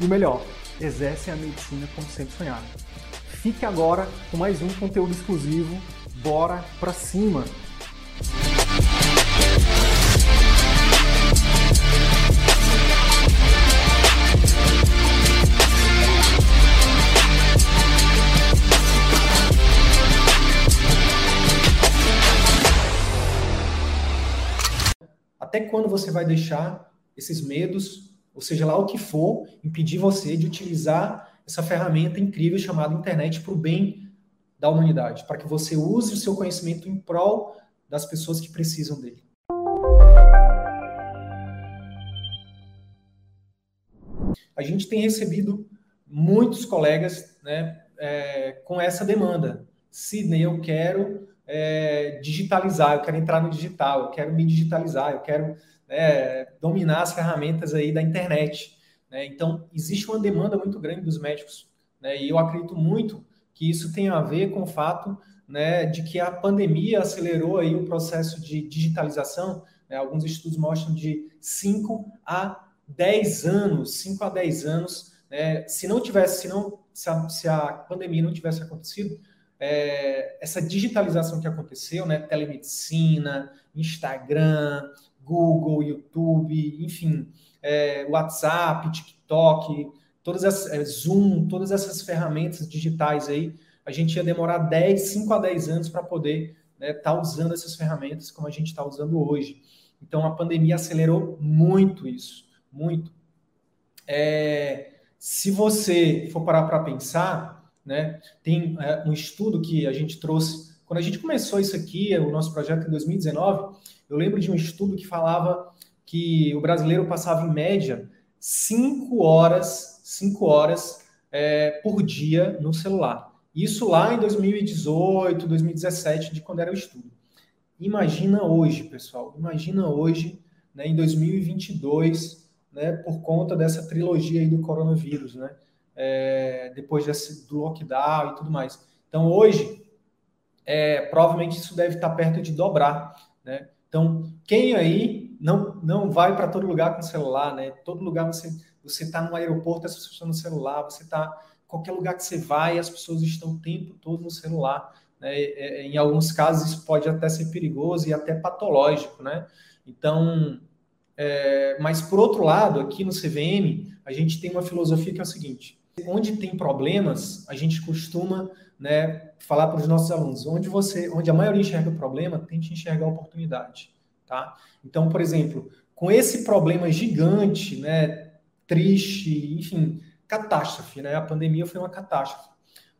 e o melhor, exercem a medicina como sempre sonharam. Fique agora com mais um conteúdo exclusivo. Bora pra cima! Até quando você vai deixar esses medos ou seja lá o que for, impedir você de utilizar essa ferramenta incrível chamada internet para o bem da humanidade, para que você use o seu conhecimento em prol das pessoas que precisam dele. A gente tem recebido muitos colegas né, é, com essa demanda. Sidney, eu quero é, digitalizar, eu quero entrar no digital, eu quero me digitalizar, eu quero né, dominar as ferramentas aí da internet. Né? Então, existe uma demanda muito grande dos médicos, né? e eu acredito muito que isso tem a ver com o fato né, de que a pandemia acelerou aí o processo de digitalização. Né? Alguns estudos mostram de 5 a 10 anos, 5 a 10 anos, né? se não tivesse, se, não, se, a, se a pandemia não tivesse acontecido, é, essa digitalização que aconteceu, né, telemedicina, Instagram, Google, YouTube, enfim, é, WhatsApp, TikTok, todas as, é, Zoom, todas essas ferramentas digitais aí, a gente ia demorar 10, 5 a 10 anos para poder estar né, tá usando essas ferramentas como a gente está usando hoje. Então a pandemia acelerou muito isso, muito. É, se você for parar para pensar, né, tem é, um estudo que a gente trouxe quando a gente começou isso aqui, o nosso projeto em 2019, eu lembro de um estudo que falava que o brasileiro passava em média cinco horas, cinco horas é, por dia no celular. Isso lá em 2018, 2017, de quando era o estudo. Imagina hoje, pessoal. Imagina hoje, né, em 2022, né, por conta dessa trilogia aí do coronavírus, né? É, depois desse, do lockdown e tudo mais. Então, hoje, é, provavelmente isso deve estar perto de dobrar, né? Então, quem aí não, não vai para todo lugar com celular, né? Todo lugar você você está no aeroporto, as pessoas estão no celular, você está qualquer lugar que você vai, as pessoas estão o tempo todo no celular. Né? Em alguns casos isso pode até ser perigoso e até patológico, né? Então, é, mas por outro lado, aqui no CVM, a gente tem uma filosofia que é o seguinte: onde tem problemas, a gente costuma né, falar para os nossos alunos, onde você, onde a maioria enxerga o problema, tente enxergar a oportunidade, tá? Então, por exemplo, com esse problema gigante, né, triste, enfim, catástrofe, né? A pandemia foi uma catástrofe.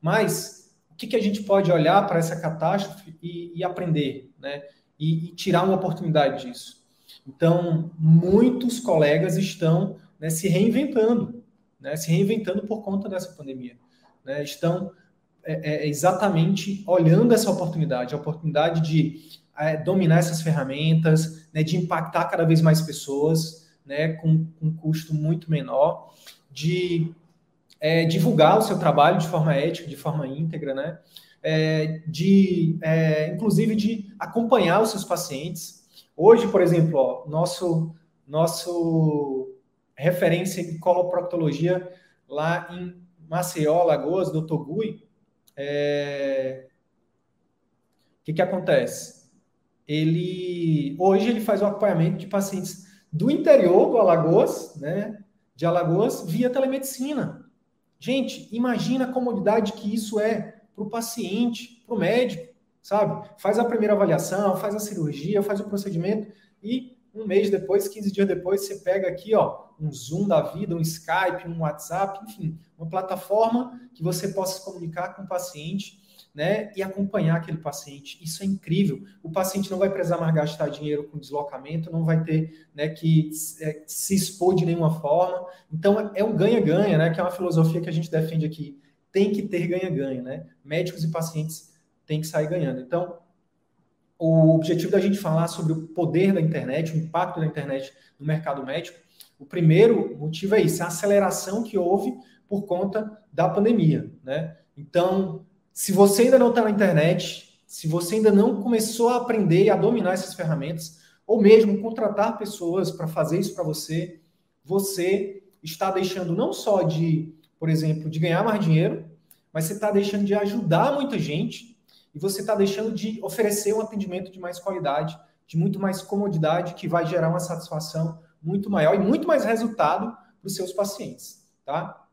Mas o que, que a gente pode olhar para essa catástrofe e, e aprender, né? E, e, tirar uma oportunidade disso. Então, muitos colegas estão né, se reinventando, né? Se reinventando por conta dessa pandemia, né? Estão é, é, é, exatamente olhando essa oportunidade, a oportunidade de é, dominar essas ferramentas, né, de impactar cada vez mais pessoas, né, com, com um custo muito menor, de é, divulgar o seu trabalho de forma ética, de forma íntegra, né, é, de, é, inclusive, de acompanhar os seus pacientes. Hoje, por exemplo, ó, nosso, nosso referência em coloproctologia lá em Maceió, Lagoas, Dr. Gui, é... O que, que acontece? Ele hoje ele faz o acompanhamento de pacientes do interior do Alagoas, né? De Alagoas via telemedicina. Gente, imagina a comodidade que isso é para o paciente, para o médico, sabe? Faz a primeira avaliação, faz a cirurgia, faz o procedimento e um mês depois, 15 dias depois, você pega aqui, ó, um Zoom da vida, um Skype, um WhatsApp, enfim, uma plataforma que você possa se comunicar com o paciente né, e acompanhar aquele paciente. Isso é incrível. O paciente não vai precisar mais gastar dinheiro com deslocamento, não vai ter né, que é, se expor de nenhuma forma. Então, é um ganha-ganha, né, que é uma filosofia que a gente defende aqui. Tem que ter ganha-ganha, né? Médicos e pacientes têm que sair ganhando. Então, o objetivo da gente falar sobre o poder da internet, o impacto da internet no mercado médico, o primeiro motivo é isso, a aceleração que houve por conta da pandemia, né? Então, se você ainda não está na internet, se você ainda não começou a aprender a dominar essas ferramentas, ou mesmo contratar pessoas para fazer isso para você, você está deixando não só de, por exemplo, de ganhar mais dinheiro, mas você está deixando de ajudar muita gente e você está deixando de oferecer um atendimento de mais qualidade, de muito mais comodidade, que vai gerar uma satisfação muito maior e muito mais resultado para os seus pacientes, tá?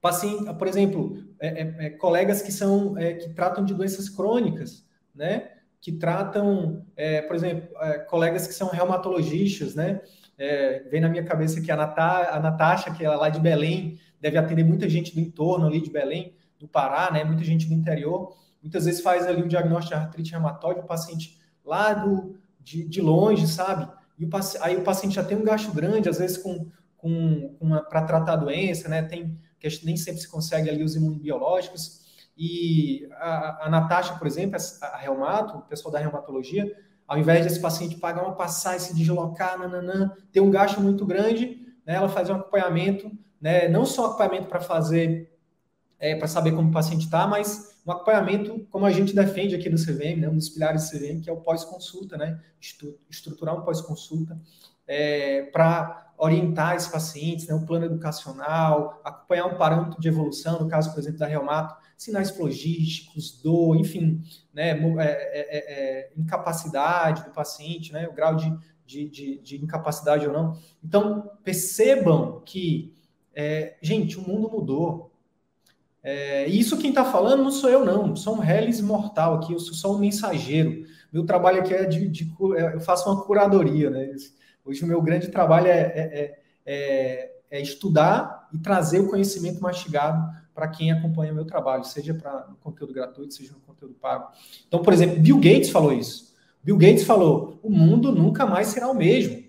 Paciente, por exemplo, é, é, é, colegas que são é, que tratam de doenças crônicas, né? Que tratam, é, por exemplo, é, colegas que são reumatologistas, né? vem na minha cabeça aqui a, Natá, a Natasha, que é lá de Belém, deve atender muita gente do entorno ali de Belém, do Pará, né? Muita gente do interior. Muitas vezes faz ali um diagnóstico de artrite reumatoide, o paciente lá do, de, de longe, sabe? E o, aí o paciente já tem um gasto grande, às vezes com, com, com para tratar a doença, né? Tem que nem sempre se consegue ali os imunobiológicos. E a, a Natasha, por exemplo, a, reumato, o pessoal da reumatologia, ao invés desse paciente pagar uma passagem, se deslocar, nananã, ter um gasto muito grande, né, ela faz um acompanhamento, né, não só acompanhamento para fazer, é, para saber como o paciente está, mas um acompanhamento, como a gente defende aqui no CVM, né, um dos pilares do CVM, que é o pós-consulta, né, estruturar um pós-consulta, é, para orientar esses pacientes, né, um plano educacional, acompanhar um parâmetro de evolução, no caso, por exemplo, da reumato, sinais logísticos, dor, enfim, né, é, é, é, é, incapacidade do paciente, né, o grau de, de, de, de incapacidade ou não. Então, percebam que, é, gente, o mundo mudou. É, isso quem está falando não sou eu, não. Sou um reles mortal aqui, eu sou só um mensageiro. Meu trabalho aqui é de, de eu faço uma curadoria, né? Hoje o meu grande trabalho é, é, é, é estudar e trazer o conhecimento mastigado para quem acompanha o meu trabalho, seja para conteúdo gratuito, seja no conteúdo pago. Então, por exemplo, Bill Gates falou isso. Bill Gates falou: o mundo nunca mais será o mesmo.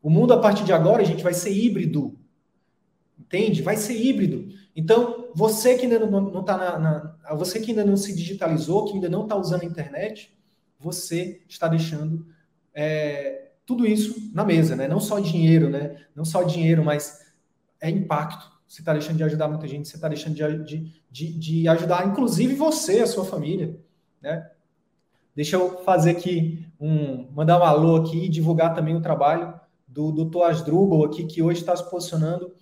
O mundo, a partir de agora, a gente vai ser híbrido. Entende? Vai ser híbrido. Então, você que ainda não está na, na, Você que ainda não se digitalizou, que ainda não está usando a internet, você está deixando é, tudo isso na mesa, né? Não só dinheiro, né? Não só dinheiro, mas é impacto. Você está deixando de ajudar muita gente, você está deixando de, de, de, ajudar, inclusive você, a sua família, né? Deixa eu fazer aqui um, mandar um alô aqui e divulgar também o trabalho do Dr. Asdrubal aqui, que hoje está se posicionando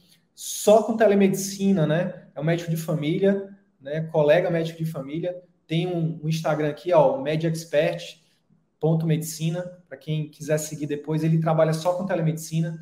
só com telemedicina, né? É um médico de família, né? Colega médico de família. Tem um, um Instagram aqui, ó, MedExpert, Ponto Medicina, para quem quiser seguir depois. Ele trabalha só com telemedicina.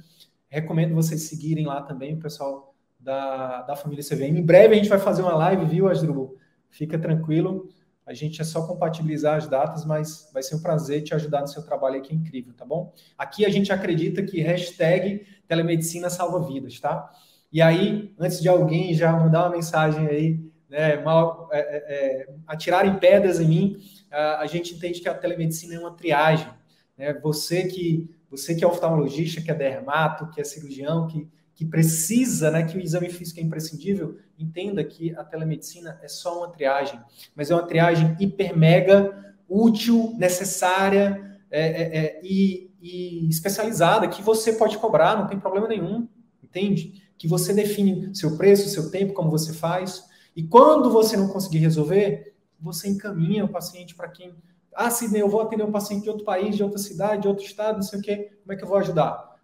Recomendo vocês seguirem lá também, o pessoal da, da família CVM. Em breve a gente vai fazer uma live, viu, Asdrubal? Fica tranquilo. A gente é só compatibilizar as datas, mas vai ser um prazer te ajudar no seu trabalho aqui, é incrível, tá bom? Aqui a gente acredita que hashtag telemedicina salva vidas, tá? E aí, antes de alguém já mandar uma mensagem aí, né, mal, é, é, é atirarem pedras em mim, a gente entende que a telemedicina é uma triagem. Né? Você que você que é oftalmologista, que é dermato, que é cirurgião, que, que precisa, né, que o exame físico é imprescindível, entenda que a telemedicina é só uma triagem, mas é uma triagem hiper mega útil, necessária é, é, é, e, e especializada que você pode cobrar, não tem problema nenhum, entende? Que você define seu preço, seu tempo, como você faz. E quando você não conseguir resolver, você encaminha o paciente para quem. Ah, Sidney, eu vou atender um paciente de outro país, de outra cidade, de outro estado, não sei o quê. Como é que eu vou ajudar?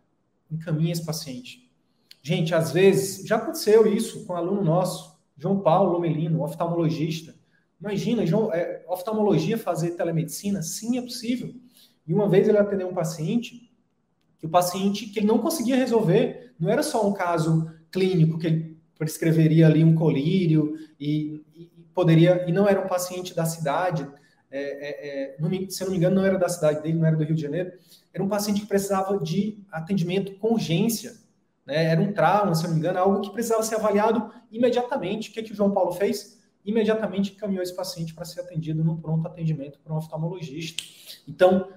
Encaminha esse paciente. Gente, às vezes, já aconteceu isso com um aluno nosso, João Paulo Lomelino, oftalmologista. Imagina, João, é, oftalmologia fazer telemedicina? Sim, é possível. E uma vez ele atendeu um paciente, que o paciente que ele não conseguia resolver, não era só um caso clínico que ele prescreveria ali um colírio e, poderia, e não era um paciente da cidade, é, é, é se eu não me engano, não era da cidade dele, não era do Rio de Janeiro, era um paciente que precisava de atendimento com urgência, né? era um trauma, se eu não me engano, algo que precisava ser avaliado imediatamente. O que, que o João Paulo fez? imediatamente encaminhou esse paciente para ser atendido no pronto atendimento por um oftalmologista. Então,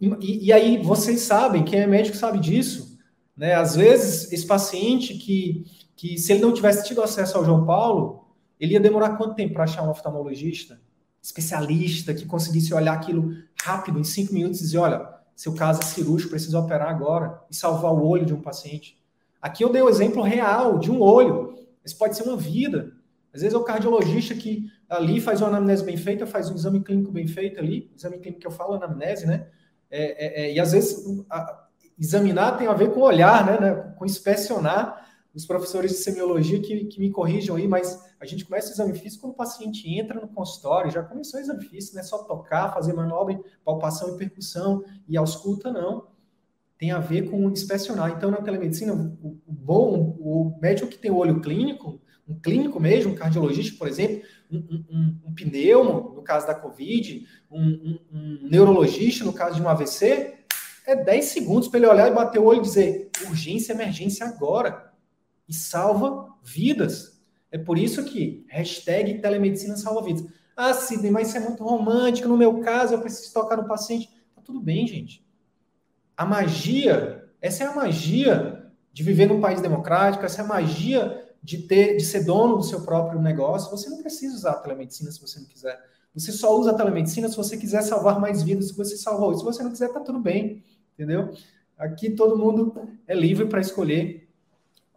e, e, aí vocês sabem, quem é médico sabe disso, né? Às vezes, esse paciente que, que se ele não tivesse tido acesso ao João Paulo, ele ia demorar quanto tempo para achar um oftalmologista? Especialista que conseguisse olhar aquilo rápido, em cinco minutos, e dizer: olha, seu caso é cirúrgico, precisa operar agora, e salvar o olho de um paciente. Aqui eu dei o um exemplo real de um olho. Isso pode ser uma vida. Às vezes é o cardiologista que ali faz uma anamnese bem feita, faz um exame clínico bem feito ali, exame clínico que eu falo, anamnese, né? É, é, é, e às vezes a, examinar tem a ver com olhar, né, né? Com inspecionar. Os professores de semiologia que, que me corrijam aí, mas a gente começa o exame físico quando o paciente entra no consultório, já começou o exame físico, não é só tocar, fazer manobra, palpação e percussão e ausculta, não. Tem a ver com inspecionar. Então, na telemedicina, o, o bom, o médico que tem o olho clínico, um clínico mesmo, um cardiologista, por exemplo, um, um, um pneumo, no caso da Covid, um, um, neurologista, no caso de um AVC, é 10 segundos para ele olhar e bater o olho e dizer urgência, emergência agora. E salva vidas. É por isso que hashtag telemedicina salva vidas. Ah, Sidney, mas isso é muito romântico. No meu caso, eu preciso tocar no paciente. Tá tudo bem, gente. A magia, essa é a magia de viver num país democrático, essa é a magia de ter, de ser dono do seu próprio negócio, você não precisa usar a telemedicina se você não quiser. Você só usa a telemedicina se você quiser salvar mais vidas, se você salvou. Se você não quiser, tá tudo bem, entendeu? Aqui todo mundo é livre para escolher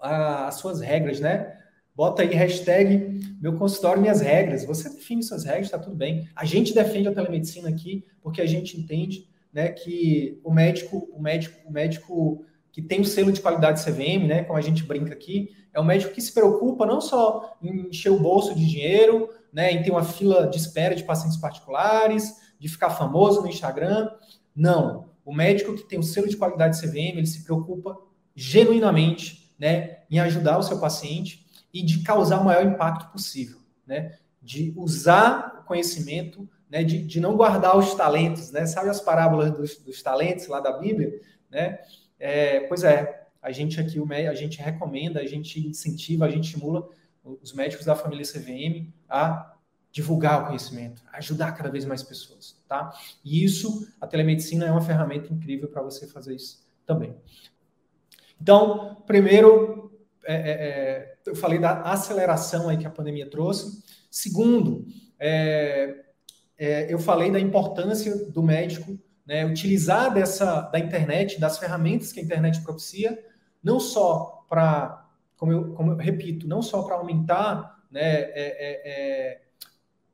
as suas regras, né? Bota aí hashtag meu consultório, minhas regras. Você define suas regras, tá tudo bem. A gente defende a telemedicina aqui porque a gente entende, né, que o médico, o médico, o médico que tem o selo de qualidade CVM, né, como a gente brinca aqui, é um médico que se preocupa não só em encher o bolso de dinheiro, né, em ter uma fila de espera de pacientes particulares, de ficar famoso no Instagram. Não. O médico que tem o selo de qualidade CVM, ele se preocupa genuinamente né, em ajudar o seu paciente e de causar o maior impacto possível. Né, de usar o conhecimento, né, de, de não guardar os talentos. Né, sabe as parábolas dos, dos talentos lá da Bíblia? Né? É, pois é, a gente aqui, a gente recomenda, a gente incentiva, a gente estimula os médicos da família CVM a divulgar o conhecimento, ajudar cada vez mais pessoas, tá? E isso, a telemedicina é uma ferramenta incrível para você fazer isso também. Então, primeiro, é, é, é, eu falei da aceleração aí que a pandemia trouxe. Segundo, é, é, eu falei da importância do médico né, utilizar dessa da internet, das ferramentas que a internet propicia, não só para, como eu, como eu repito, não só para aumentar né, é, é, é,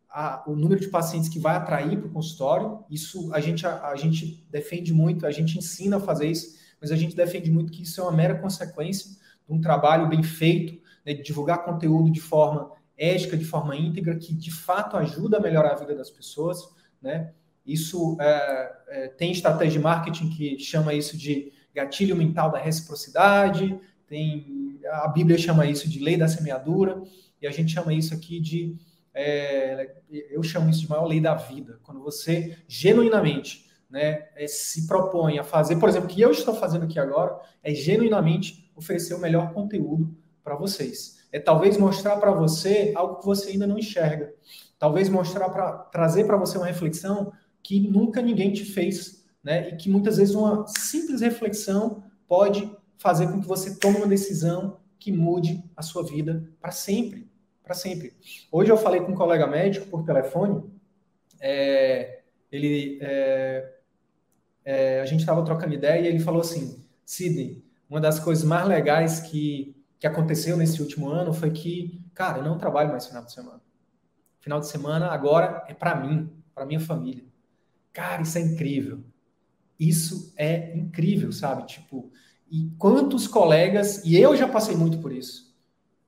a, o número de pacientes que vai atrair para o consultório, isso a gente, a, a, gente defende muito, a gente ensina a fazer isso, mas a gente defende muito que isso é uma mera consequência de um trabalho bem feito, né, de divulgar conteúdo de forma ética, de forma íntegra, que de fato ajuda a melhorar a vida das pessoas, né? Isso é, é, tem estratégia de marketing que chama isso de gatilho mental da reciprocidade, tem a Bíblia chama isso de lei da semeadura, e a gente chama isso aqui de é, eu chamo isso de maior lei da vida. Quando você genuinamente né, é, se propõe a fazer, por exemplo, o que eu estou fazendo aqui agora é genuinamente oferecer o melhor conteúdo para vocês. É talvez mostrar para você algo que você ainda não enxerga. Talvez mostrar para trazer para você uma reflexão que nunca ninguém te fez né? E que muitas vezes uma simples reflexão pode fazer com que você tome uma decisão que mude a sua vida para sempre, para sempre. Hoje eu falei com um colega médico por telefone, é, ele, é, é, a gente estava trocando ideia e ele falou assim, Sidney, uma das coisas mais legais que, que aconteceu nesse último ano foi que, cara, eu não trabalho mais final de semana. Final de semana agora é para mim, para minha família. Cara, isso é incrível. Isso é incrível, sabe? Tipo, e quantos colegas, e eu já passei muito por isso.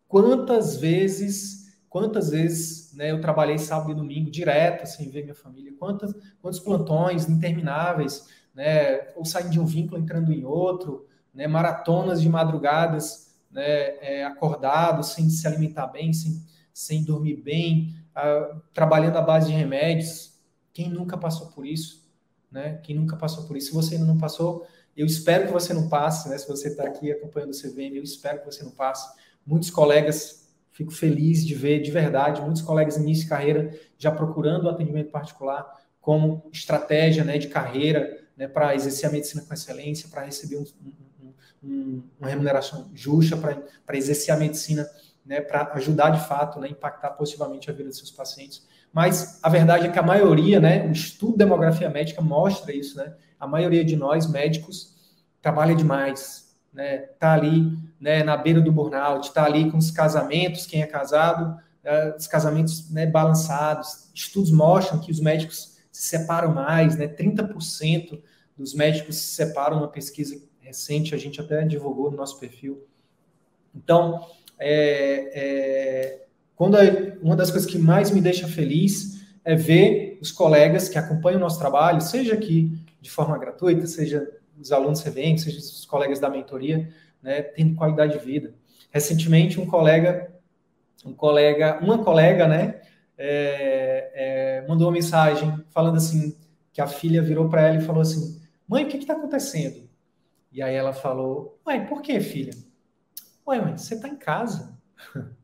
Quantas vezes, quantas vezes, né, eu trabalhei sábado e domingo direto sem ver minha família. Quantas, quantos plantões intermináveis, né, ou saindo de um vínculo entrando em outro, né, maratonas de madrugadas, né, é, acordado, sem se alimentar bem, sem, sem dormir bem, uh, trabalhando à base de remédios. Quem nunca passou por isso? né? Quem nunca passou por isso, se você ainda não passou, eu espero que você não passe, né? Se você está aqui acompanhando o CVM, eu espero que você não passe. Muitos colegas Fico feliz de ver de verdade muitos colegas início de carreira já procurando o atendimento particular como estratégia né, de carreira né, para exercer a medicina com excelência, para receber um, um, um, uma remuneração justa, para exercer a medicina, né, para ajudar de fato, né, impactar positivamente a vida dos seus pacientes. Mas a verdade é que a maioria, né, o estudo de demografia médica mostra isso, né? A maioria de nós médicos trabalha demais, né? Tá ali, né, na beira do burnout, tá ali com os casamentos, quem é casado, uh, os casamentos, né, balançados. Estudos mostram que os médicos se separam mais, né? 30% dos médicos se separam, uma pesquisa recente, a gente até divulgou no nosso perfil. Então, é, é, quando uma das coisas que mais me deixa feliz é ver os colegas que acompanham o nosso trabalho, seja aqui de forma gratuita, seja os alunos CVM, seja os colegas da mentoria, né, tendo qualidade de vida. Recentemente, um colega, um colega, uma colega, né, é, é, mandou uma mensagem falando assim que a filha virou para ela e falou assim: "Mãe, o que está acontecendo?" E aí ela falou: "Mãe, por que, filha?" "Ué, mãe, você está em casa."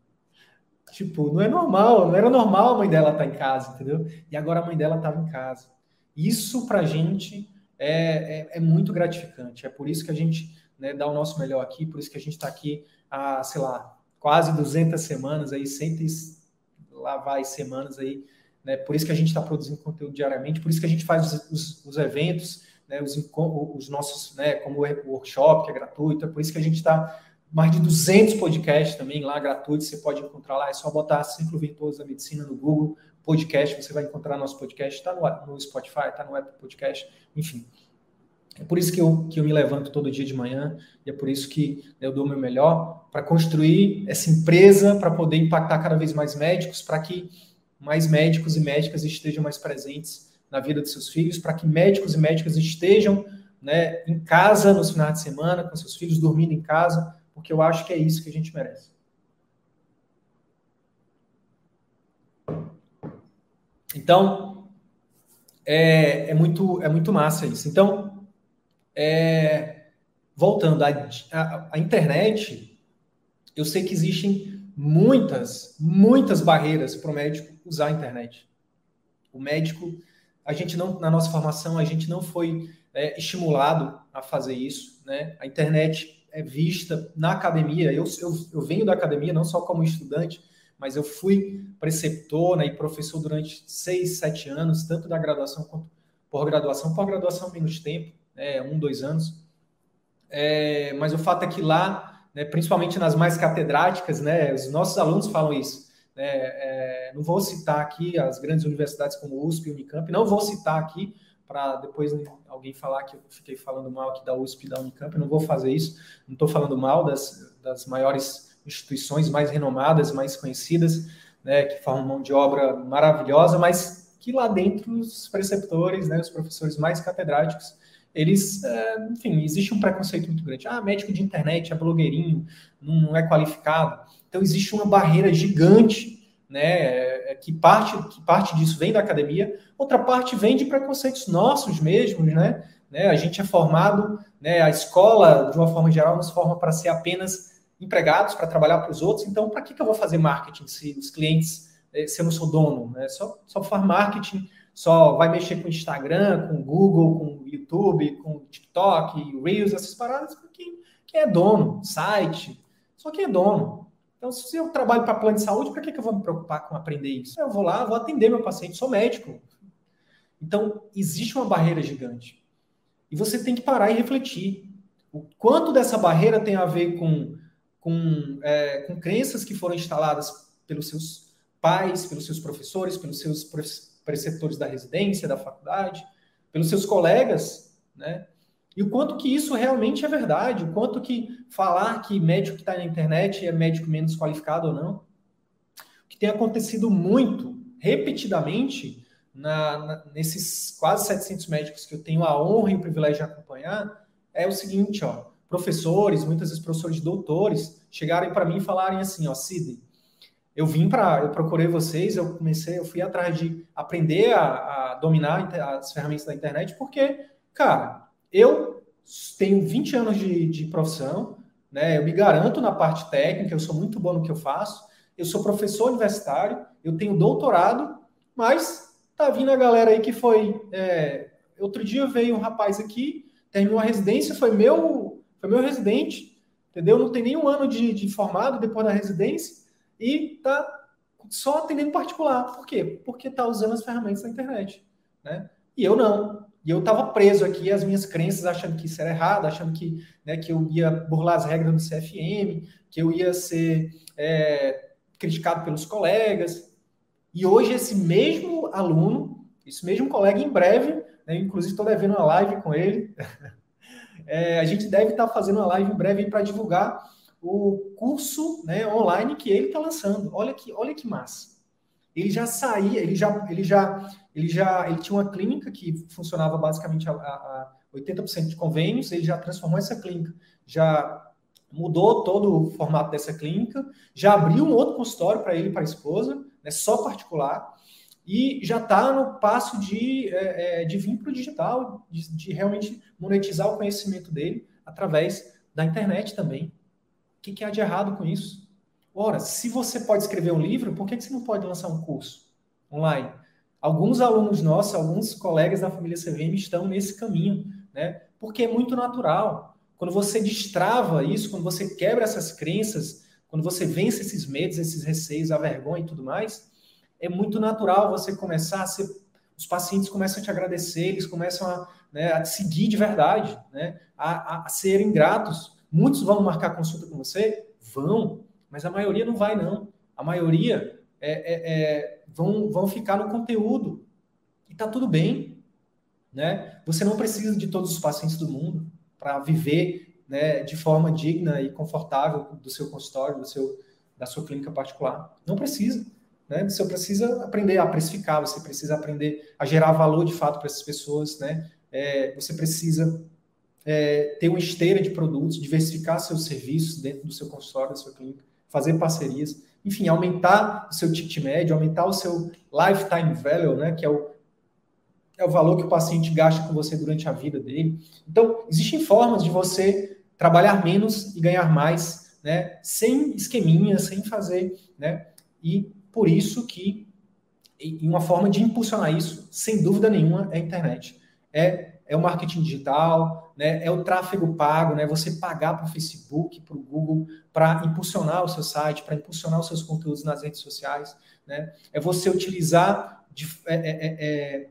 Tipo, não é normal, não era normal a mãe dela estar tá em casa, entendeu? E agora a mãe dela estava em casa. Isso para a gente é, é, é, muito gratificante. É por isso que a gente né, dá o nosso melhor aqui, por isso que a gente está aqui há, sei lá, quase 200 semanas aí, 100 lá vai semanas aí, né? Por isso que a gente está produzindo conteúdo diariamente, por isso que a gente faz os, os, os eventos, né, os, os nossos, né, como o workshop, que é gratuito, é por isso que a gente está mais de 200 podcasts também lá gratuitos, você pode encontrar lá, é só botar Ciclo Virtuoso da Medicina no Google, podcast, você vai encontrar nosso podcast, está no, no Spotify, está no Apple Podcast, enfim. É por isso que eu, que eu me levanto todo dia de manhã e é por isso que eu dou o meu melhor para construir essa empresa, para poder impactar cada vez mais médicos, para que mais médicos e médicas estejam mais presentes na vida dos seus filhos, para que médicos e médicas estejam né, em casa nos finais de semana, com seus filhos dormindo em casa, porque eu acho que é isso que a gente merece. Então, é, é muito, é muito massa isso. Então, é, voltando, a, a, a internet, eu sei que existem muitas, muitas barreiras para o médico usar a internet. O médico, a gente não, na nossa formação, a gente não foi é, estimulado a fazer isso, né? A internet é vista na academia. Eu, eu, eu venho da academia não só como estudante, mas eu fui preceptor né, e professor durante seis, sete anos, tanto da graduação quanto pós-graduação. Pós-graduação menos tempo, né, um, dois anos. É, mas o fato é que lá, né, principalmente nas mais catedráticas, né, os nossos alunos falam isso. Né, é, não vou citar aqui as grandes universidades como USP e Unicamp, não vou citar aqui para depois alguém falar que eu fiquei falando mal aqui da USP da Unicamp. Eu não vou fazer isso. Não estou falando mal das, das maiores instituições mais renomadas, mais conhecidas, né, que formam mão de obra maravilhosa, mas que lá dentro os preceptores, né, os professores mais catedráticos, eles, é, enfim, existe um preconceito muito grande. Ah, médico de internet é blogueirinho, não é qualificado. Então existe uma barreira gigante né, é, que parte que parte disso vem da academia, outra parte vem de preconceitos nossos mesmos, né? né? A gente é formado, né? A escola, de uma forma geral, nos forma para ser apenas empregados, para trabalhar para os outros. Então, para que, que eu vou fazer marketing se os clientes, eh, se eu não sou dono, né? Só, só faz marketing, só vai mexer com Instagram, com Google, com YouTube, com TikTok, Reels, essas paradas, quem, quem é dono, site, só quem é dono. Então, se eu trabalho para plano de saúde, para que, que eu vou me preocupar com aprender isso? Eu vou lá, vou atender meu paciente, sou médico. Então, existe uma barreira gigante. E você tem que parar e refletir. O quanto dessa barreira tem a ver com, com, é, com crenças que foram instaladas pelos seus pais, pelos seus professores, pelos seus preceptores da residência, da faculdade, pelos seus colegas, né? E o quanto que isso realmente é verdade, o quanto que falar que médico que está na internet é médico menos qualificado ou não. O que tem acontecido muito, repetidamente, na, na, nesses quase 700 médicos que eu tenho a honra e o privilégio de acompanhar, é o seguinte, ó, professores, muitas vezes professores doutores, chegarem para mim e falarem assim, ó, Sidney, eu vim para, eu procurei vocês, eu comecei, eu fui atrás de aprender a, a dominar as ferramentas da internet, porque, cara, eu tenho 20 anos de, de profissão, né? Eu me garanto na parte técnica, eu sou muito bom no que eu faço. eu sou professor universitário, eu tenho doutorado, mas tá vindo a galera aí que foi. É, outro dia veio um rapaz aqui, terminou a residência, foi meu, foi meu residente, entendeu? Não tem nenhum ano de, de formado depois da residência e tá só atendendo particular. Por quê? Porque tá usando as ferramentas da internet, né? E eu não. E eu estava preso aqui as minhas crenças, achando que isso era errado, achando que, né, que eu ia burlar as regras do CFM, que eu ia ser é, criticado pelos colegas. E hoje esse mesmo aluno, esse mesmo colega, em breve, né, inclusive estou devendo uma live com ele, é, a gente deve estar tá fazendo uma live em breve para divulgar o curso né, online que ele está lançando. Olha que, olha que massa ele já saía, ele já, ele já, ele já, ele tinha uma clínica que funcionava basicamente a, a 80% de convênios, ele já transformou essa clínica, já mudou todo o formato dessa clínica, já abriu um outro consultório para ele e para a esposa, né, só particular, e já está no passo de, é, é de vir para o digital, de, de, realmente monetizar o conhecimento dele através da internet também. O que, que há de errado com isso? Ora, se você pode escrever um livro, por que, você não pode lançar um curso online? Alguns alunos nossos, alguns colegas da família CVM estão nesse caminho, né? Porque é muito natural. Quando você destrava isso, quando você quebra essas crenças, quando você vence esses medos, esses receios, a vergonha e tudo mais, é muito natural você começar a ser. Os pacientes começam a te agradecer, eles começam a, né, a te seguir de verdade, né, a, a, a serem gratos. Muitos vão marcar consulta com você? Vão, mas a maioria não vai, não. A maioria é, é, é, vão, vão ficar no conteúdo. E tá tudo bem. Né? Você não precisa de todos os pacientes do mundo para viver né, de forma digna e confortável do seu consultório, do seu, da sua clínica particular. Não precisa. Né? Você precisa aprender a precificar, você precisa aprender a gerar valor de fato para essas pessoas. Né? É, você precisa é, ter uma esteira de produtos, diversificar seus serviços dentro do seu consultório, da sua clínica fazer parcerias, enfim, aumentar o seu ticket médio, aumentar o seu lifetime value, né, que é o, é o valor que o paciente gasta com você durante a vida dele. Então, existem formas de você trabalhar menos e ganhar mais, né, sem esqueminha, sem fazer, né, e por isso que e uma forma de impulsionar isso, sem dúvida nenhuma, é a internet. É, é o marketing digital, né? É o tráfego pago, né? Você pagar para o Facebook, para o Google, para impulsionar o seu site, para impulsionar os seus conteúdos nas redes sociais, né? É você utilizar de, é, é, é,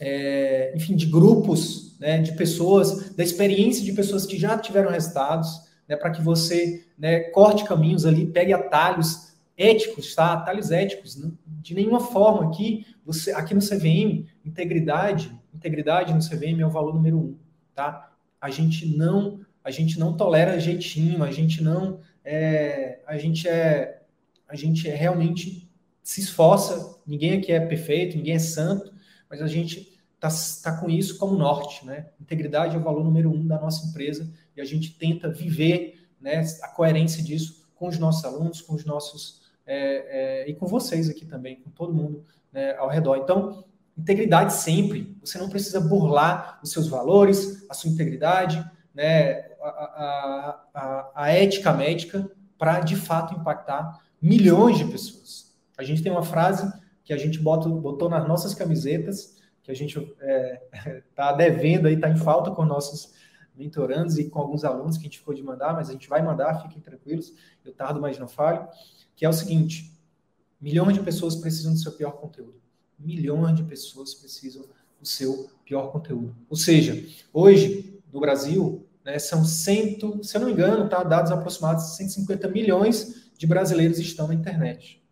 é, enfim, de grupos, né? De pessoas, da experiência de pessoas que já tiveram resultados, né? Para que você, né? Corte caminhos ali, pegue atalhos éticos, tá? Atalhos éticos. De nenhuma forma aqui, você, aqui no CVM, integridade, integridade no CVM é o valor número um tá? A gente não, a gente não tolera jeitinho, a gente não, é, a gente é, a gente é realmente se esforça. Ninguém aqui é perfeito, ninguém é santo, mas a gente tá, tá com isso como norte, né? Integridade é o valor número um da nossa empresa e a gente tenta viver, né, a coerência disso com os nossos alunos, com os nossos é, é, e com vocês aqui também, com todo mundo né, ao redor. Então, Integridade sempre. Você não precisa burlar os seus valores, a sua integridade, né, a, a, a, a ética médica para de fato impactar milhões de pessoas. A gente tem uma frase que a gente bota, botou nas nossas camisetas, que a gente está é, tá devendo aí, está em falta com nossos mentorandos e com alguns alunos que a gente ficou de mandar, mas a gente vai mandar, fiquem tranquilos, eu tardo, mas não falho, que é o seguinte, milhões de pessoas precisam do seu pior conteúdo milhões de pessoas precisam do seu pior conteúdo. Ou seja, hoje, no Brasil, né, são cento, se eu não me engano, tá, dados aproximados de 150 milhões de brasileiros estão na internet.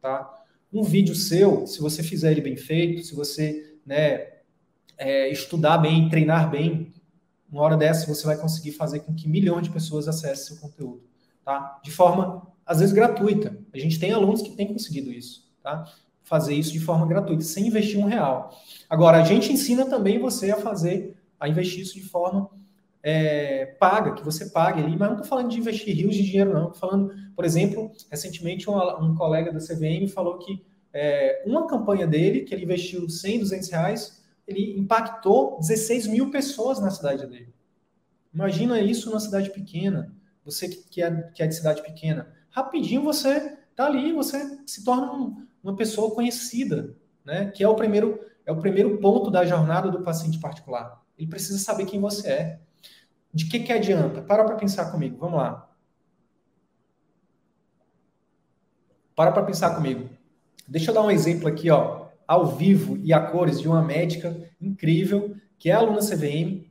Tá? Um vídeo seu, se você fizer ele bem feito, se você né, é, estudar bem, treinar bem, uma hora dessa você vai conseguir fazer com que milhões de pessoas acessem seu conteúdo. Tá? De forma, às vezes, gratuita. A gente tem alunos que têm conseguido isso. Tá? Fazer isso de forma gratuita, sem investir um real. Agora, a gente ensina também você a fazer, a investir isso de forma é, paga, que você pague ali, mas não estou falando de investir rios de dinheiro, não. Estou falando, por exemplo, recentemente um, um colega da CVM falou que é, uma campanha dele, que ele investiu 100, 200 reais, ele impactou 16 mil pessoas na cidade dele. Imagina isso numa cidade pequena, você que é, que é de cidade pequena. Rapidinho você tá ali, você se torna um, uma pessoa conhecida, né? Que é o primeiro é o primeiro ponto da jornada do paciente particular. Ele precisa saber quem você é. De que que adianta? Para para pensar comigo. Vamos lá. Para para pensar comigo. Deixa eu dar um exemplo aqui, ó, ao vivo e a cores de uma médica incrível, que é aluna CVM,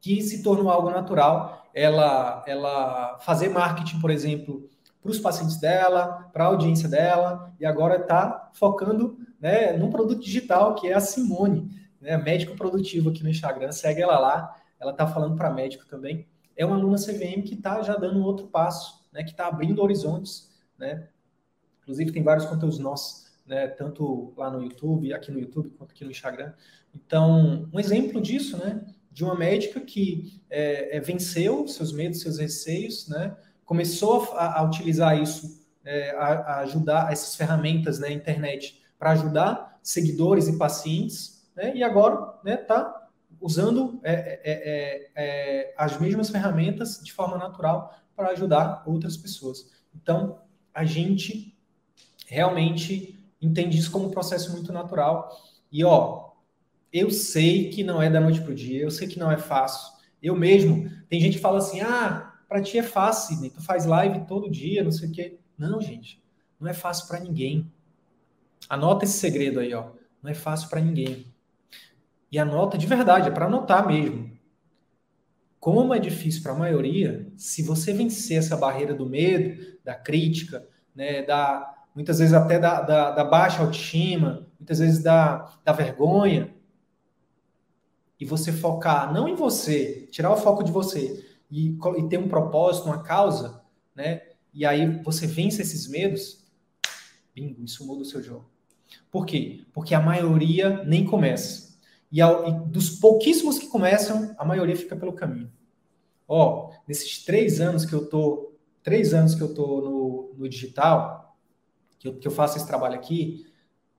que se tornou algo natural. Ela, ela fazer marketing, por exemplo, para os pacientes dela, para a audiência dela, e agora está focando né, num produto digital que é a Simone, né, médico produtivo aqui no Instagram. Segue ela lá, ela está falando para médico também. É uma aluna CVM que está já dando um outro passo, né, que está abrindo horizontes. Né? Inclusive, tem vários conteúdos nossos, né, tanto lá no YouTube, aqui no YouTube, quanto aqui no Instagram. Então, um exemplo disso, né, de uma médica que é, é, venceu seus medos, seus receios, né, começou a, a utilizar isso, é, a, a, ajudar essas ferramentas na né, internet para ajudar seguidores e pacientes, né, e agora está né, tá usando é é, é, é, as mesmas ferramentas de forma natural para ajudar outras pessoas. Então, a gente realmente entende isso como um processo muito natural. E, ó, eu sei que não é da noite para o dia, eu sei que não é fácil. Eu mesmo, tem gente que fala assim, ah, para ti é fácil, Sidney. Tu faz live todo dia, não sei o quê. Não, gente. Não é fácil para ninguém. Anota esse segredo aí, ó. Não é fácil para ninguém. E anota de verdade, é para anotar mesmo. Como é difícil para a maioria, se você vencer essa barreira do medo, da crítica, né, da, muitas vezes até da, da, da baixa autoestima, muitas vezes da, da vergonha, e você focar não em você, tirar o foco de você, e, e ter um propósito, uma causa, né? E aí você vence esses medos, bingo, isso muda o seu jogo. Por quê? Porque a maioria nem começa. E, ao, e dos pouquíssimos que começam, a maioria fica pelo caminho. Ó, nesses três anos que eu tô, três anos que eu tô no, no digital, que eu, que eu faço esse trabalho aqui,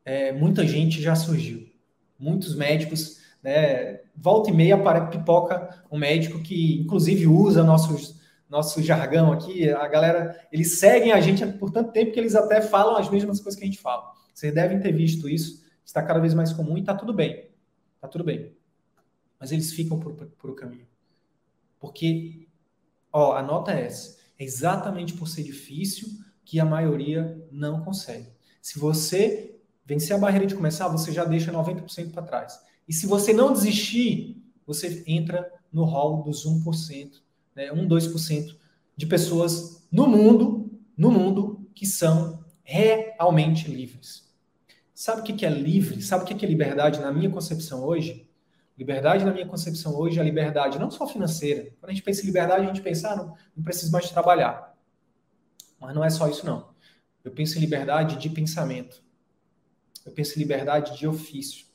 é, muita gente já surgiu. Muitos médicos né? Volta e meia para pipoca um médico que, inclusive, usa nossos, nosso jargão aqui. A galera, eles seguem a gente por tanto tempo que eles até falam as mesmas coisas que a gente fala. Vocês devem ter visto isso. Está cada vez mais comum e está tudo bem. Está tudo bem. Mas eles ficam por, por, o caminho. Porque, ó, a nota é essa. É exatamente por ser difícil que a maioria não consegue. Se você vencer a barreira de começar, você já deixa 90% para trás. E se você não desistir, você entra no hall dos 1%, né, 1, 2% de pessoas no mundo, no mundo que são realmente livres. Sabe o que é livre? Sabe o que é liberdade na minha concepção hoje? Liberdade, na minha concepção hoje, é a liberdade não só financeira. Quando a gente pensa em liberdade, a gente pensa, ah, não, não preciso mais trabalhar. Mas não é só isso, não. Eu penso em liberdade de pensamento. Eu penso em liberdade de ofício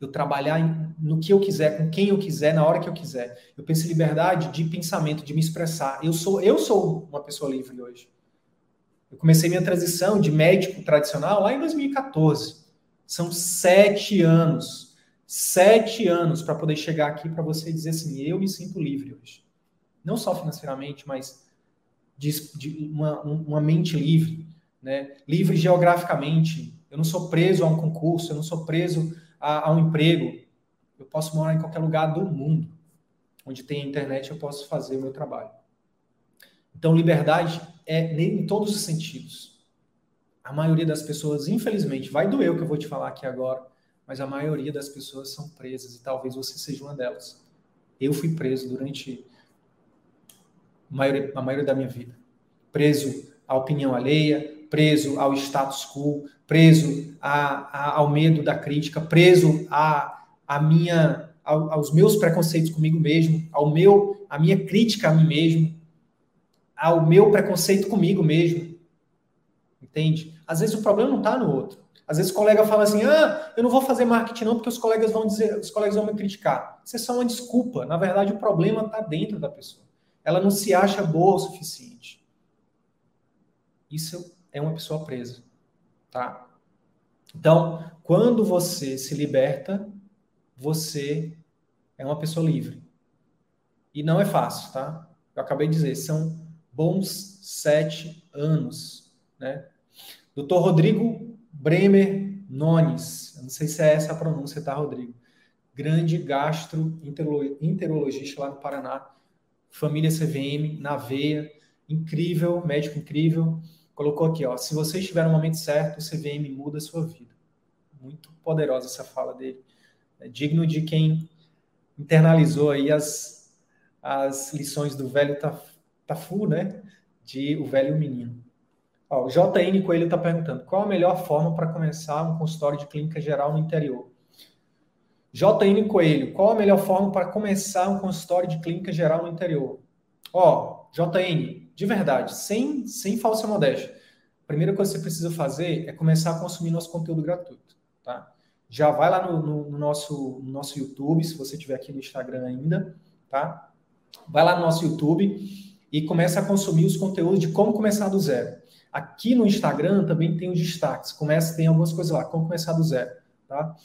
eu trabalhar no que eu quiser, com quem eu quiser, na hora que eu quiser. Eu penso em liberdade de pensamento, de me expressar. Eu sou, eu sou uma pessoa livre hoje. Eu comecei minha transição de médico tradicional lá em 2014. São sete anos. Sete anos para poder chegar aqui para você dizer assim: eu me sinto livre hoje. Não só financeiramente, mas de, de uma, uma mente livre, né? livre geograficamente. Eu não sou preso a um concurso, eu não sou preso a, a um emprego, eu posso morar em qualquer lugar do mundo. Onde tem internet, eu posso fazer o meu trabalho. Então, liberdade é em todos os sentidos. A maioria das pessoas, infelizmente, vai doer o que eu vou te falar aqui agora, mas a maioria das pessoas são presas e talvez você seja uma delas. Eu fui preso durante a maioria, a maioria da minha vida. Preso à opinião alheia, preso ao status quo, preso a, a, ao medo da crítica, preso a, a minha, aos meus preconceitos comigo mesmo, ao meu, a minha crítica a mim mesmo, ao meu preconceito comigo mesmo. Entende? Às vezes o problema não está no outro. Às vezes o colega fala assim: ah, eu não vou fazer marketing não, porque os colegas vão dizer, os colegas vão me criticar. Isso é só uma desculpa. Na verdade, o problema está dentro da pessoa. Ela não se acha boa o suficiente. Isso é uma pessoa presa, tá? Então, quando você se liberta, você é uma pessoa livre. E não é fácil, tá? Eu acabei de dizer, são bons sete anos, né? Dr. Rodrigo Bremer Nones, não sei se é essa a pronúncia, tá, Rodrigo? Grande gastroenterologista lá no Paraná, família CVM, na veia, incrível, médico incrível. Colocou aqui, ó, se você estiver no momento certo, o CVM muda a sua vida. Muito poderosa essa fala dele. É digno de quem internalizou aí as, as lições do velho Tafu, né? De O Velho Menino. Ó, o JN Coelho está perguntando: qual a melhor forma para começar um consultório de clínica geral no interior? JN Coelho, qual a melhor forma para começar um consultório de clínica geral no interior? Ó, JN, de verdade, sem, sem falsa modéstia. A primeira coisa que você precisa fazer é começar a consumir nosso conteúdo gratuito, tá? Já vai lá no, no, no nosso, no nosso YouTube, se você estiver aqui no Instagram ainda, tá? Vai lá no nosso YouTube e começa a consumir os conteúdos de como começar do zero. Aqui no Instagram também tem os destaques. Começa, tem algumas coisas lá, como começar do zero. Tá?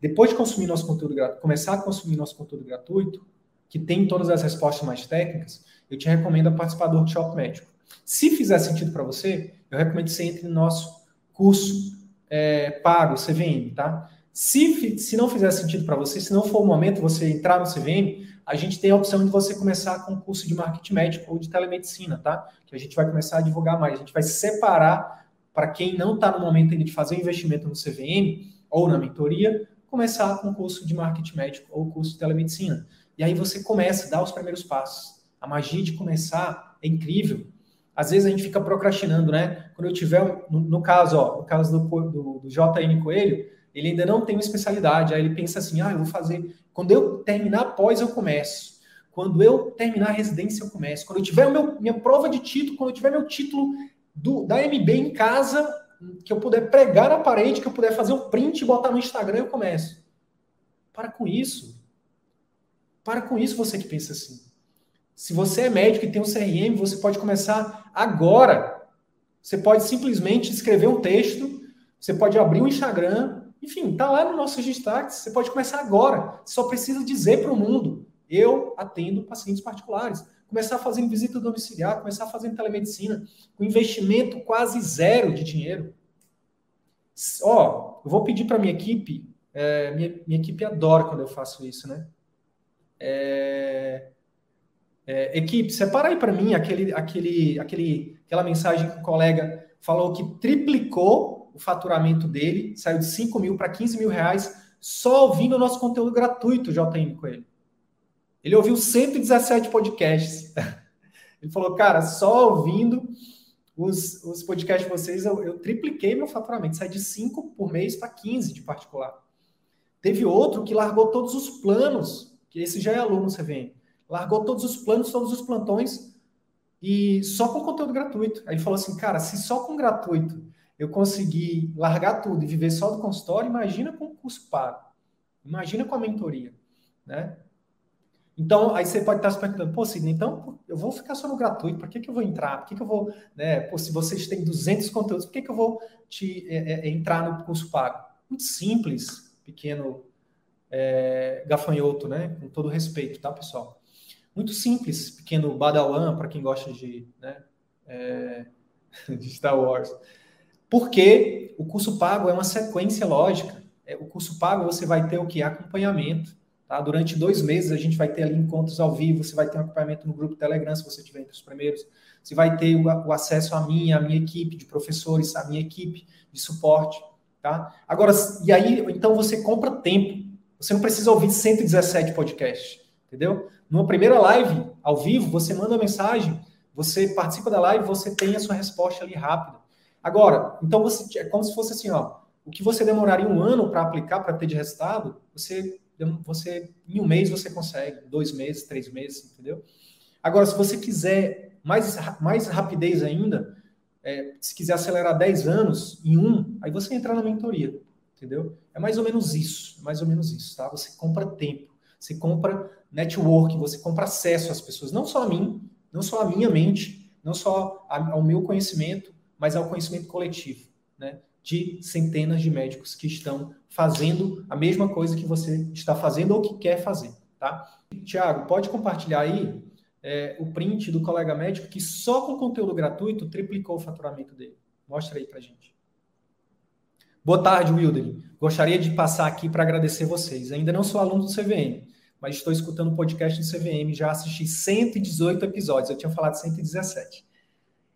Depois de consumir nosso conteúdo gratuito, começar a consumir nosso conteúdo gratuito, que tem todas as respostas mais técnicas, eu te recomendo a participar do workshop médico. Se fizer sentido para você, eu recomendo que você entre no nosso curso é, pago, CVM, tá? Se, se não fizer sentido para você, se não for o momento você entrar no CVM, a gente tem a opção de você começar com um curso de marketing médico ou de telemedicina, tá? Que a gente vai começar a divulgar mais. A gente vai separar para quem não está no momento ainda de fazer um investimento no CVM ou na mentoria, começar com o curso de marketing médico ou curso de telemedicina. E aí você começa, dá os primeiros passos. A magia de começar é incrível. Às vezes a gente fica procrastinando, né? Quando eu tiver, no, no caso, ó, no caso do, do, do JN Coelho, ele ainda não tem uma especialidade. Aí ele pensa assim: ah, eu vou fazer. Quando eu terminar pós, eu começo. Quando eu terminar a residência, eu começo. Quando eu tiver meu, minha prova de título, quando eu tiver meu título do, da MB em casa, que eu puder pregar na parede, que eu puder fazer um print e botar no Instagram, eu começo. Para com isso. Para com isso, você que pensa assim. Se você é médico e tem um CRM, você pode começar agora. Você pode simplesmente escrever um texto, você pode abrir um Instagram, enfim, está lá nos nossos destaques. Você pode começar agora. Você só precisa dizer para o mundo: eu atendo pacientes particulares. Começar fazendo visita domiciliar, começar fazendo telemedicina, com investimento quase zero de dinheiro. Ó, eu vou pedir para minha equipe. É, minha, minha equipe adora quando eu faço isso, né? É, é, equipe, separa aí para mim aquele, aquele, aquele, aquela mensagem que o colega falou que triplicou o faturamento dele, saiu de 5 mil para 15 mil reais só ouvindo o nosso conteúdo gratuito, JM Coelho. Ele ouviu 117 podcasts. Ele falou, cara, só ouvindo os, os podcasts de vocês, eu, eu tripliquei meu faturamento. Sai de 5 por mês para 15 de particular. Teve outro que largou todos os planos, que esse já é aluno CVM. Largou todos os planos, todos os plantões, e só com conteúdo gratuito. Aí ele falou assim, cara, se só com gratuito eu consegui largar tudo e viver só do consultório, imagina com o curso pago. Imagina com a mentoria, né? Então, aí você pode estar se perguntando, pô, Sidney, então eu vou ficar só no gratuito, por que, que eu vou entrar? Por que, que eu vou, né? Pô, se vocês têm 200 conteúdos, por que, que eu vou te, é, é, é, entrar no curso pago? Muito simples, pequeno é, gafanhoto, né? Com todo respeito, tá, pessoal? Muito simples, pequeno badawan, para quem gosta de, né? É, de Star Wars. Porque o curso pago é uma sequência lógica. É, o curso pago você vai ter o que? Acompanhamento. Tá? Durante dois meses a gente vai ter ali encontros ao vivo, você vai ter um acompanhamento no grupo Telegram, se você tiver entre os primeiros. Você vai ter o, o acesso a mim, a minha equipe de professores, a minha equipe de suporte. Tá? Agora, e aí, então você compra tempo. Você não precisa ouvir 117 podcasts, entendeu? Numa primeira live ao vivo, você manda uma mensagem, você participa da live, você tem a sua resposta ali rápida. Agora, então você é como se fosse assim, ó, o que você demoraria um ano para aplicar para ter de resultado, você, você em um mês você consegue, dois meses, três meses, entendeu? Agora, se você quiser mais, mais rapidez ainda, é, se quiser acelerar 10 anos em um, aí você entra na mentoria, entendeu? É mais ou menos isso, é mais ou menos isso, tá? Você compra tempo, você compra network, você compra acesso às pessoas, não só a mim, não só a minha mente, não só ao meu conhecimento, mas ao conhecimento coletivo, né? De centenas de médicos que estão fazendo a mesma coisa que você está fazendo ou que quer fazer, tá? Tiago, pode compartilhar aí é, o print do colega médico que só com conteúdo gratuito triplicou o faturamento dele. Mostra aí pra gente. Boa tarde, Wilder. Gostaria de passar aqui para agradecer vocês. Ainda não sou aluno do CVM, mas estou escutando o podcast do CVM. Já assisti 118 episódios. Eu tinha falado 117.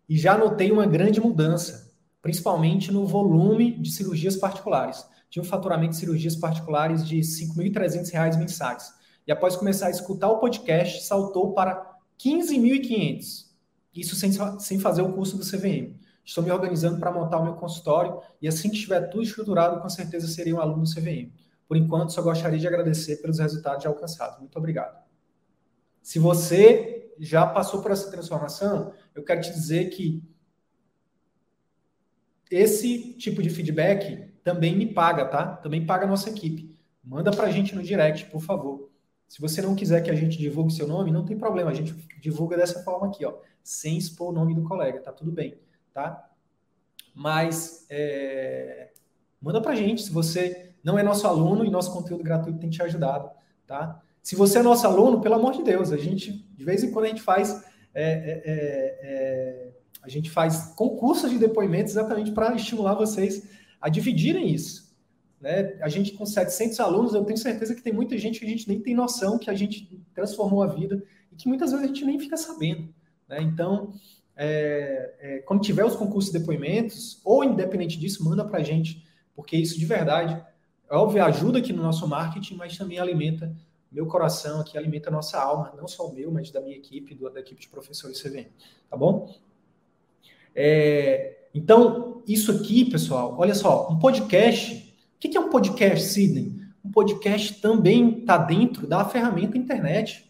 E já notei uma grande mudança, principalmente no volume de cirurgias particulares. Tinha um faturamento de cirurgias particulares de R$ 5.300 mensais. E após começar a escutar o podcast, saltou para 15.500. Isso sem, sem fazer o curso do CVM. Estou me organizando para montar o meu consultório e assim que estiver tudo estruturado, com certeza serei um aluno do CVM. Por enquanto, só gostaria de agradecer pelos resultados já alcançados. Muito obrigado. Se você já passou por essa transformação, eu quero te dizer que esse tipo de feedback também me paga, tá? Também paga a nossa equipe. Manda para a gente no direct, por favor. Se você não quiser que a gente divulgue seu nome, não tem problema. A gente divulga dessa forma aqui, ó, sem expor o nome do colega, tá tudo bem tá? Mas é, manda para gente se você não é nosso aluno e nosso conteúdo gratuito tem te ajudado, tá? Se você é nosso aluno, pelo amor de Deus, a gente de vez em quando a gente faz é, é, é, é a gente faz concursos de depoimentos exatamente para estimular vocês a dividirem isso. Né? A gente com 700 alunos, eu tenho certeza que tem muita gente que a gente nem tem noção que a gente transformou a vida e que muitas vezes a gente nem fica sabendo. Né? Então, é, é, quando tiver os concursos de depoimentos, ou independente disso, manda para a gente, porque isso de verdade, óbvio, ajuda aqui no nosso marketing, mas também alimenta meu coração aqui, alimenta a nossa alma, não só o meu, mas da minha equipe, do, da equipe de professores CVM, tá bom? É, então, isso aqui, pessoal, olha só, um podcast, o que é um podcast, Sidney? Um podcast também está dentro da ferramenta internet.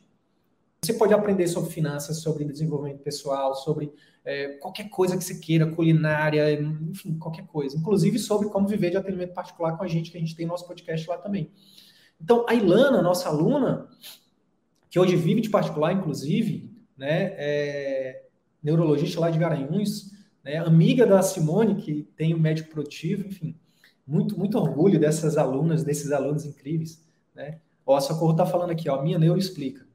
Você pode aprender sobre finanças, sobre desenvolvimento pessoal, sobre é, qualquer coisa que você queira, culinária, enfim, qualquer coisa. Inclusive sobre como viver de atendimento particular com a gente, que a gente tem nosso podcast lá também. Então, a Ilana, nossa aluna, que hoje vive de particular, inclusive, né, é neurologista lá de Garanhuns, né, amiga da Simone, que tem o médico produtivo, enfim, muito, muito orgulho dessas alunas, desses alunos incríveis, né? Ó, a Socorro tá falando aqui, ó, minha neuro explica.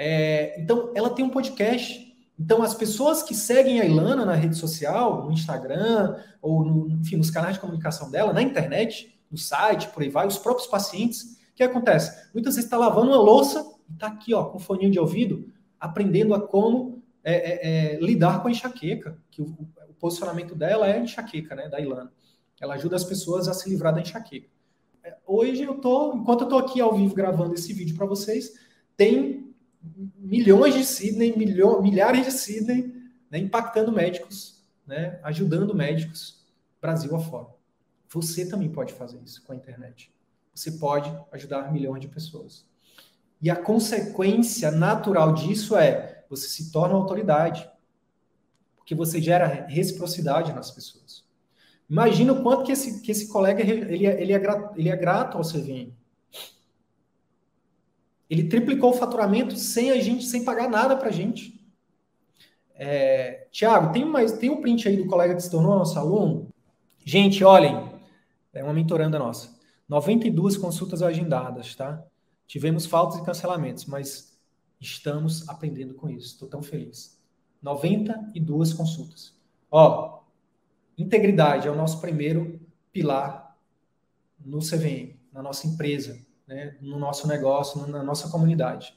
É, então, ela tem um podcast. Então, as pessoas que seguem a Ilana na rede social, no Instagram, ou no, enfim, nos canais de comunicação dela, na internet, no site, por aí vai, os próprios pacientes, o que acontece? Muitas vezes está lavando uma louça e está aqui, ó, com foninho de ouvido, aprendendo a como é, é, é, lidar com a enxaqueca, que o, o, posicionamento dela é enxaqueca, né, da Ilana. Ela ajuda as pessoas a se livrar da enxaqueca. É, hoje eu tô, enquanto eu tô aqui ao vivo gravando esse vídeo para vocês, tem milhões de Sidney, milho, milhares de Sidney, né, impactando médicos, né, ajudando médicos Brasil afora. Você também pode fazer isso com a internet. Você pode ajudar milhões de pessoas. E a consequência natural disso é você se torna autoridade, porque você gera reciprocidade nas pessoas. Imagina o quanto que esse, que esse colega ele, é, ele, é, ele é grato ao CVM. Ele triplicou o faturamento sem a gente, sem pagar nada para a gente. É, Tiago, tem mais, tem um print aí do colega que se tornou nosso aluno? Gente, olhem, é uma mentoranda nossa. 92 consultas agendadas, tá? Tivemos faltas e cancelamentos, mas estamos aprendendo com isso. Estou tão feliz. 92 consultas. Ó, integridade é o nosso primeiro pilar no CVM, na nossa empresa né, no nosso negócio, na nossa comunidade.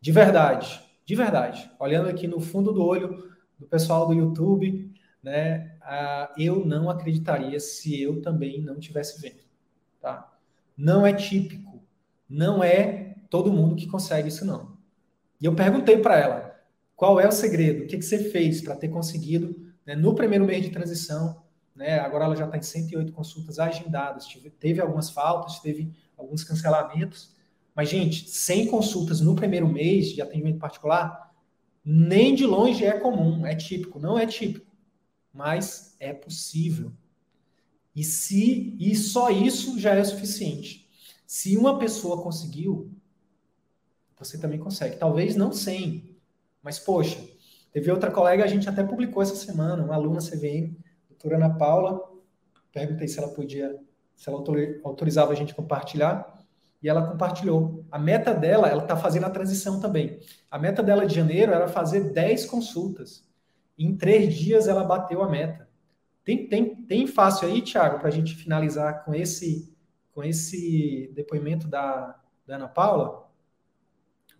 De verdade, de verdade. Olhando aqui no fundo do olho do pessoal do YouTube, né, eu não acreditaria se eu também não tivesse vendo. Tá? Não é típico, não é todo mundo que consegue isso não. E eu perguntei para ela, qual é o segredo? O que, que você fez para ter conseguido né, no primeiro mês de transição? Né, agora ela já está em 108 consultas agendadas. teve algumas faltas, teve alguns cancelamentos. Mas, gente, 100 consultas no primeiro mês de atendimento particular, nem de longe é comum, é típico, não é típico, mas é possível. E se e só isso já é suficiente. Se uma pessoa conseguiu, você também consegue. Talvez não 100, mas poxa, teve outra colega, a gente até publicou essa semana, uma aluna CVM, doutora Ana Paula, perguntei se ela podia se ela autorizava a gente compartilhar, e ela compartilhou. A meta dela, ela está fazendo a transição também. A meta dela de janeiro era fazer 10 consultas. Em três dias ela bateu a meta. Tem, tem, tem fácil aí, Thiago, para a gente finalizar com esse, com esse depoimento da, da Ana Paula?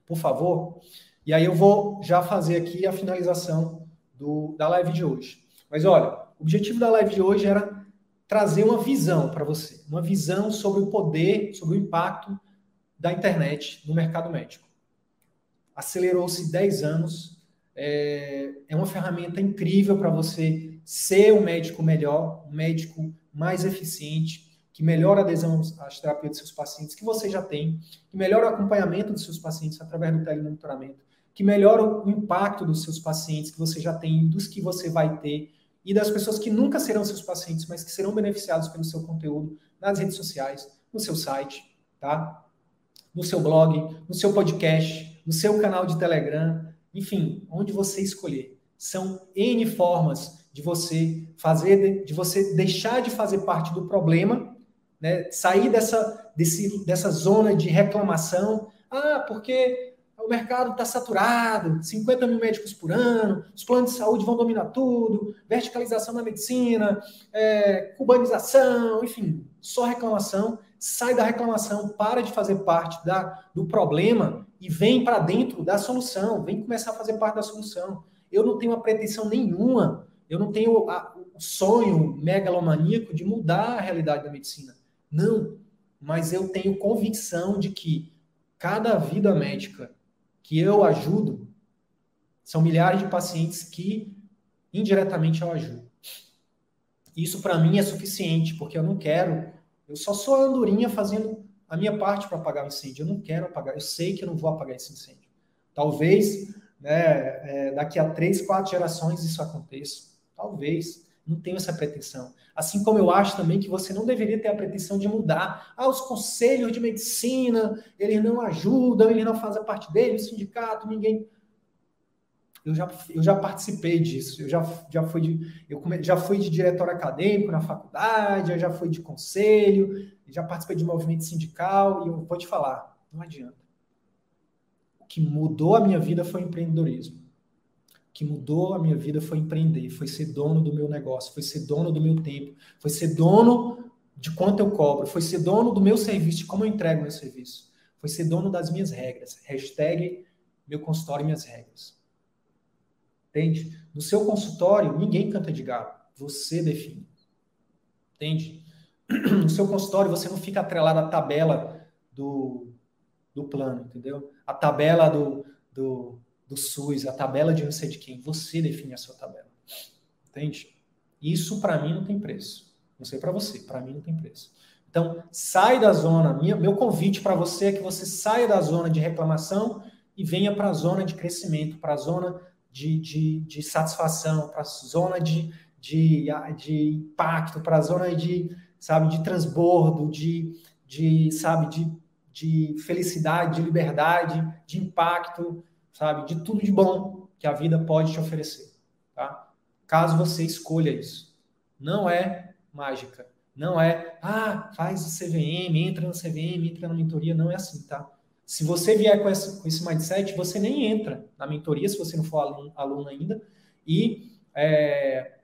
Por favor. E aí eu vou já fazer aqui a finalização do, da live de hoje. Mas olha, o objetivo da live de hoje era trazer uma visão para você, uma visão sobre o poder, sobre o impacto da internet no mercado médico. Acelerou-se 10 anos, é, é uma ferramenta incrível para você ser um médico melhor, um médico mais eficiente, que melhora a adesão às terapias de seus pacientes, que você já tem, que melhora o acompanhamento dos seus pacientes através do telemonitoramento, que melhora o impacto dos seus pacientes que você já tem, dos que você vai ter, e das pessoas que nunca serão seus pacientes, mas que serão beneficiados pelo seu conteúdo nas redes sociais, no seu site, tá? No seu blog, no seu podcast, no seu canal de Telegram, enfim, onde você escolher. São N formas de você fazer, de você deixar de fazer parte do problema, né? sair dessa, desse, dessa zona de reclamação. Ah, porque o mercado está saturado, 50 mil médicos por ano, os planos de saúde vão dominar tudo, verticalização da medicina, é, cubanização, enfim, só reclamação. Sai da reclamação, para de fazer parte da, do problema e vem para dentro da solução, vem começar a fazer parte da solução. Eu não tenho uma pretensão nenhuma, eu não tenho a, o sonho megalomaníaco de mudar a realidade da medicina. Não, mas eu tenho convicção de que cada vida médica que eu ajudo são milhares de pacientes que indiretamente eu ajudo. Isso para mim é suficiente, porque eu não quero, eu só sou a andorinha fazendo a minha parte para apagar o incêndio. Eu não quero apagar, eu sei que eu não vou apagar esse incêndio. Talvez né, é, daqui a três, quatro gerações isso aconteça. Talvez. Não tenho essa pretensão. Assim como eu acho também que você não deveria ter a pretensão de mudar. Ah, os conselhos de medicina, eles não ajudam, eles não fazem parte dele, o sindicato, ninguém. Eu já, eu já participei disso. Eu já, já, fui de, eu já fui de diretor acadêmico na faculdade, eu já fui de conselho, já participei de movimento sindical, e eu vou te falar, não adianta. O que mudou a minha vida foi o empreendedorismo que mudou a minha vida foi empreender, foi ser dono do meu negócio, foi ser dono do meu tempo, foi ser dono de quanto eu cobro, foi ser dono do meu serviço, de como eu entrego meu serviço, foi ser dono das minhas regras. Hashtag meu consultório e minhas regras. Entende? No seu consultório, ninguém canta de galo, você define. Entende? No seu consultório, você não fica atrelado à tabela do, do plano, entendeu? A tabela do, do, do SUS, a tabela de não sei de quem, você define a sua tabela. Entende? Isso para mim não tem preço. Não sei para você, para mim não tem preço. Então, sai da zona. Minha, meu convite para você é que você saia da zona de reclamação e venha para a zona de crescimento, para a zona de, de, de satisfação, para a zona de, de, de impacto, para a zona de, sabe, de transbordo, de, de sabe, de, de felicidade, de liberdade, de impacto, sabe? De tudo de bom que a vida pode te oferecer, tá? Caso você escolha isso. Não é mágica. Não é, ah, faz o CVM, entra no CVM, entra na mentoria. Não é assim, tá? Se você vier com esse, com esse mindset, você nem entra na mentoria, se você não for aluno, aluno ainda. E é,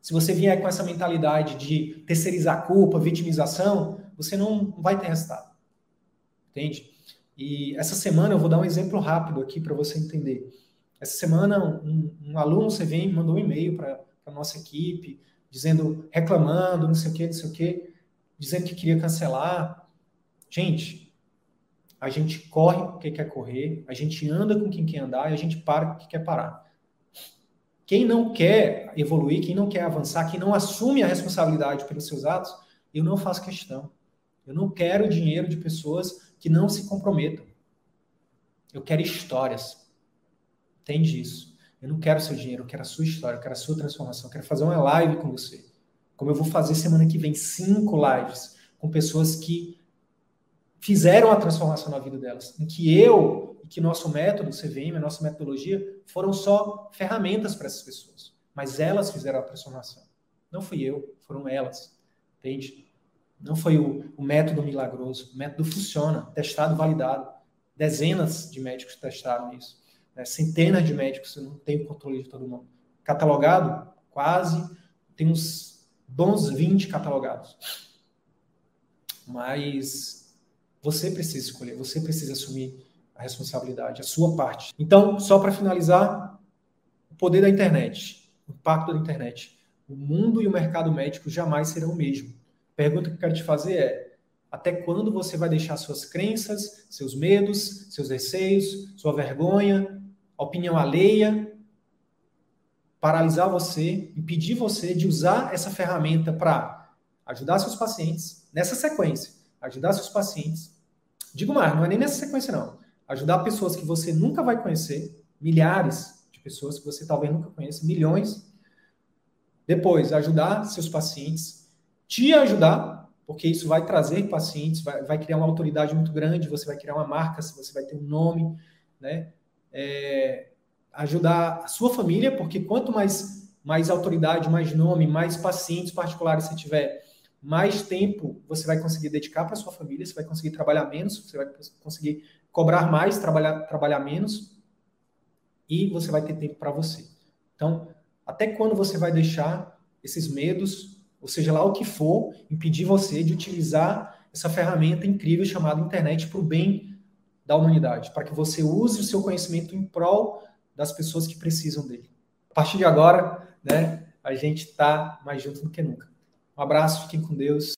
se você vier com essa mentalidade de terceirizar a culpa, vitimização, você não vai ter resultado. Entende? E essa semana eu vou dar um exemplo rápido aqui para você entender. Essa semana um, um aluno CVM mandou um e-mail para a nossa equipe, dizendo, reclamando, não sei o que, não sei o que, dizendo que queria cancelar. Gente, a gente corre porque quer correr, a gente anda com quem quer andar e a gente para porque quer parar. Quem não quer evoluir, quem não quer avançar, quem não assume a responsabilidade pelos seus atos, eu não faço questão. Eu não quero dinheiro de pessoas que não se comprometam. Eu quero histórias. Entende isso? Eu não quero seu dinheiro, eu quero a sua história, eu quero a sua transformação, eu quero fazer uma live com você. Como eu vou fazer semana que vem cinco lives com pessoas que fizeram a transformação na vida delas, em que eu e que nosso método, CVM, a nossa metodologia, foram só ferramentas para essas pessoas. Mas elas fizeram a transformação. Não fui eu, foram elas. Entende? Não foi o, o método milagroso. O método funciona, testado, validado. Dezenas de médicos testaram isso. Né? Centenas de médicos, eu não tenho controle de todo mundo. Catalogado, quase tem uns bons 20 catalogados. Mas você precisa escolher, você precisa assumir a responsabilidade, a sua parte. Então, só para finalizar, o poder da internet, o impacto da internet. O mundo e o mercado médico jamais serão o mesmo. Pergunta que eu quero te fazer é: até quando você vai deixar suas crenças, seus medos, seus receios, sua vergonha, opinião alheia paralisar você, impedir você de usar essa ferramenta para ajudar seus pacientes nessa sequência, ajudar seus pacientes. Digo mais, não é nem nessa sequência não. Ajudar pessoas que você nunca vai conhecer, milhares de pessoas que você talvez nunca conheça, milhões. Depois, ajudar seus pacientes, te ajudar, porque isso vai trazer pacientes, vai, vai criar uma autoridade muito grande, você vai criar uma marca, você vai ter um nome, né? É, ajudar a sua família, porque quanto mais, mais autoridade, mais nome, mais pacientes particulares você tiver, mais tempo você vai conseguir dedicar para sua família, você vai conseguir trabalhar menos, você vai conseguir cobrar mais, trabalhar, trabalhar menos, e você vai ter tempo para você. Então, até quando você vai deixar esses medos, ou seja lá o que for, impedir você de utilizar essa ferramenta incrível chamada internet para o bem da humanidade, para que você use o seu conhecimento em prol das pessoas que precisam dele. A partir de agora, né, a gente está mais junto do que nunca. Um abraço, fiquem com Deus.